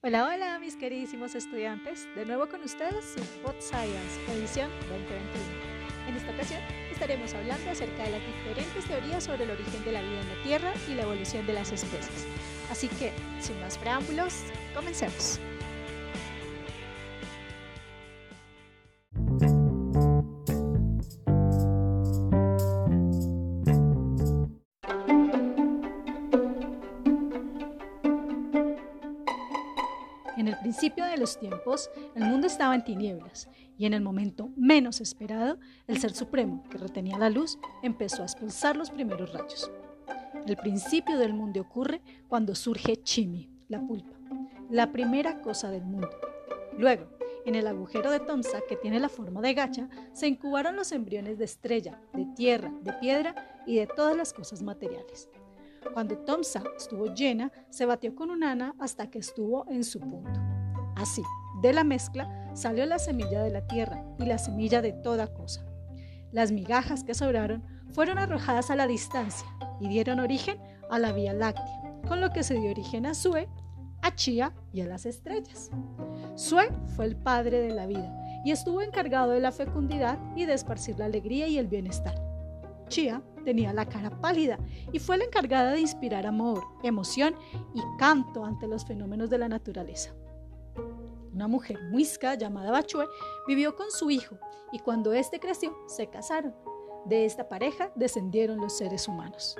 Hola, hola mis queridísimos estudiantes, de nuevo con ustedes su Pod Science, edición 2021. En esta ocasión estaremos hablando acerca de las diferentes teorías sobre el origen de la vida en la Tierra y la evolución de las especies. Así que, sin más preámbulos, comencemos. En el principio de los tiempos, el mundo estaba en tinieblas y en el momento menos esperado, el Ser Supremo, que retenía la luz, empezó a expulsar los primeros rayos. El principio del mundo ocurre cuando surge Chimi, la pulpa, la primera cosa del mundo. Luego, en el agujero de Tomsa, que tiene la forma de gacha, se incubaron los embriones de estrella, de tierra, de piedra y de todas las cosas materiales. Cuando Tomsa estuvo llena, se batió con un ana hasta que estuvo en su punto. Así, de la mezcla salió la semilla de la tierra y la semilla de toda cosa. Las migajas que sobraron fueron arrojadas a la distancia y dieron origen a la Vía Láctea, con lo que se dio origen a Sue, a Chía y a las estrellas. Sue fue el padre de la vida y estuvo encargado de la fecundidad y de esparcir la alegría y el bienestar. Chía tenía la cara pálida y fue la encargada de inspirar amor, emoción y canto ante los fenómenos de la naturaleza. Una mujer muisca llamada Bachue vivió con su hijo y cuando éste creció se casaron. De esta pareja descendieron los seres humanos.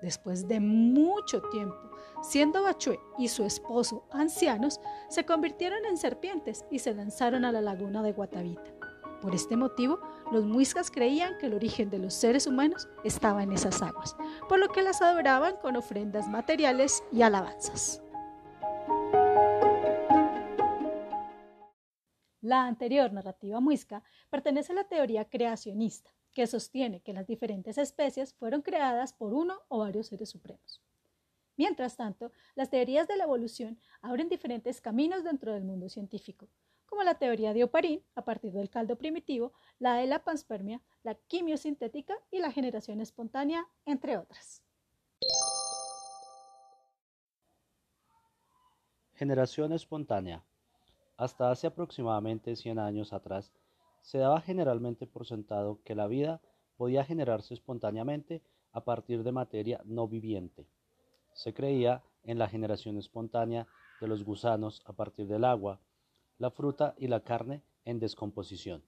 Después de mucho tiempo, siendo Bachue y su esposo ancianos, se convirtieron en serpientes y se lanzaron a la laguna de Guatavita. Por este motivo, los muiscas creían que el origen de los seres humanos estaba en esas aguas, por lo que las adoraban con ofrendas materiales y alabanzas. La anterior narrativa muisca pertenece a la teoría creacionista, que sostiene que las diferentes especies fueron creadas por uno o varios seres supremos. Mientras tanto, las teorías de la evolución abren diferentes caminos dentro del mundo científico, como la teoría de Oparín, a partir del caldo primitivo, la de la panspermia, la quimiosintética y la generación espontánea, entre otras. Generación espontánea. Hasta hace aproximadamente 100 años atrás, se daba generalmente por sentado que la vida podía generarse espontáneamente a partir de materia no viviente. Se creía en la generación espontánea de los gusanos a partir del agua, la fruta y la carne en descomposición.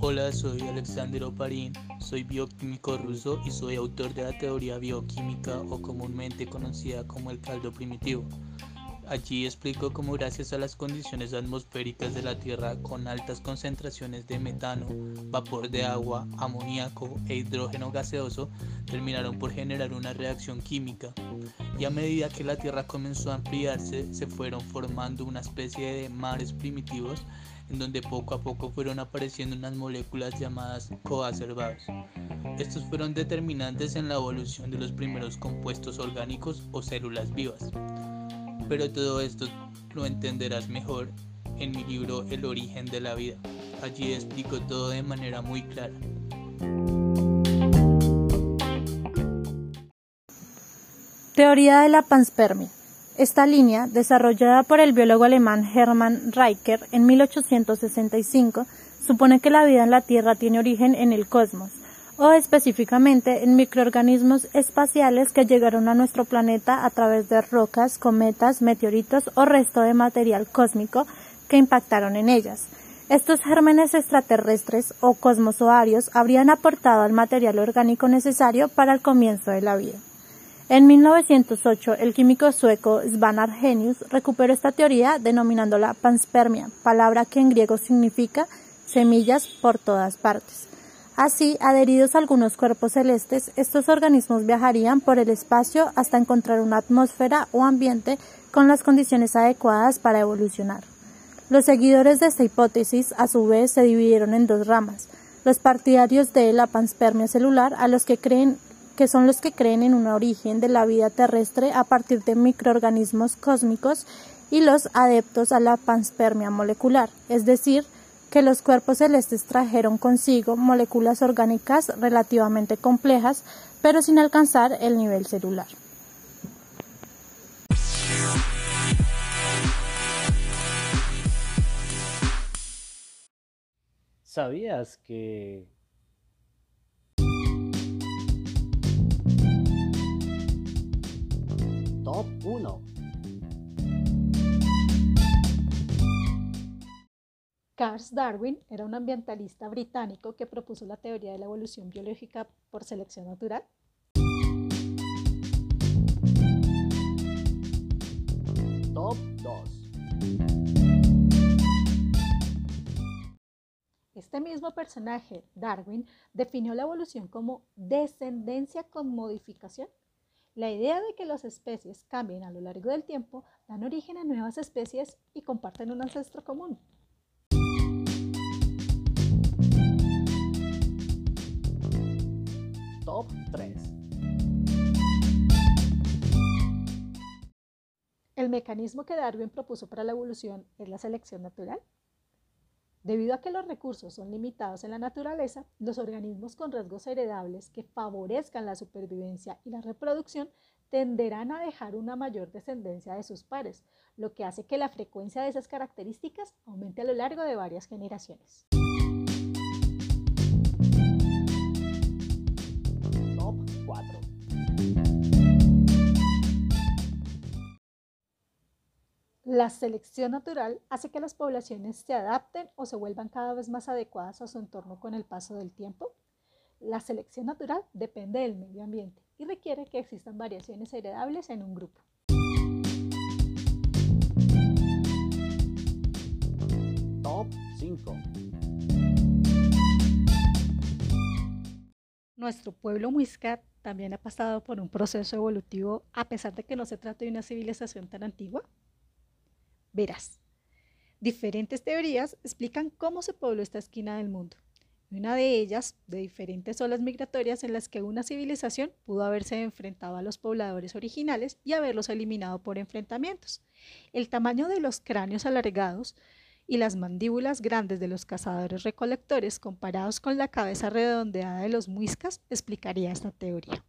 Hola, soy Alexander Oparín, soy bioquímico ruso y soy autor de la teoría bioquímica o comúnmente conocida como el caldo primitivo. Allí explico cómo gracias a las condiciones atmosféricas de la Tierra con altas concentraciones de metano, vapor de agua, amoníaco e hidrógeno gaseoso terminaron por generar una reacción química. Y a medida que la Tierra comenzó a ampliarse, se fueron formando una especie de mares primitivos en donde poco a poco fueron apareciendo unas moléculas llamadas coacervados. Estos fueron determinantes en la evolución de los primeros compuestos orgánicos o células vivas. Pero todo esto lo entenderás mejor en mi libro El origen de la vida. Allí explico todo de manera muy clara. Teoría de la panspermia. Esta línea, desarrollada por el biólogo alemán Hermann Reicher en 1865, supone que la vida en la Tierra tiene origen en el cosmos, o específicamente en microorganismos espaciales que llegaron a nuestro planeta a través de rocas, cometas, meteoritos o resto de material cósmico que impactaron en ellas. Estos gérmenes extraterrestres o cosmosoarios habrían aportado el material orgánico necesario para el comienzo de la vida. En 1908, el químico sueco Svan Arrhenius recuperó esta teoría denominándola panspermia, palabra que en griego significa semillas por todas partes. Así, adheridos a algunos cuerpos celestes, estos organismos viajarían por el espacio hasta encontrar una atmósfera o ambiente con las condiciones adecuadas para evolucionar. Los seguidores de esta hipótesis, a su vez, se dividieron en dos ramas. Los partidarios de la panspermia celular, a los que creen que son los que creen en un origen de la vida terrestre a partir de microorganismos cósmicos, y los adeptos a la panspermia molecular, es decir, que los cuerpos celestes trajeron consigo moléculas orgánicas relativamente complejas, pero sin alcanzar el nivel celular. ¿Sabías que Top 1 Charles Darwin era un ambientalista británico que propuso la teoría de la evolución biológica por selección natural. Top 2 Este mismo personaje, Darwin, definió la evolución como descendencia con modificación. La idea de que las especies cambien a lo largo del tiempo dan origen a nuevas especies y comparten un ancestro común. Top 3 El mecanismo que Darwin propuso para la evolución es la selección natural. Debido a que los recursos son limitados en la naturaleza, los organismos con rasgos heredables que favorezcan la supervivencia y la reproducción tenderán a dejar una mayor descendencia de sus pares, lo que hace que la frecuencia de esas características aumente a lo largo de varias generaciones. 4 La selección natural hace que las poblaciones se adapten o se vuelvan cada vez más adecuadas a su entorno con el paso del tiempo. La selección natural depende del medio ambiente y requiere que existan variaciones heredables en un grupo. Top 5 Nuestro pueblo muisca también ha pasado por un proceso evolutivo a pesar de que no se trata de una civilización tan antigua. Verás, diferentes teorías explican cómo se pobló esta esquina del mundo. Una de ellas, de diferentes olas migratorias en las que una civilización pudo haberse enfrentado a los pobladores originales y haberlos eliminado por enfrentamientos. El tamaño de los cráneos alargados y las mandíbulas grandes de los cazadores recolectores comparados con la cabeza redondeada de los muiscas explicaría esta teoría.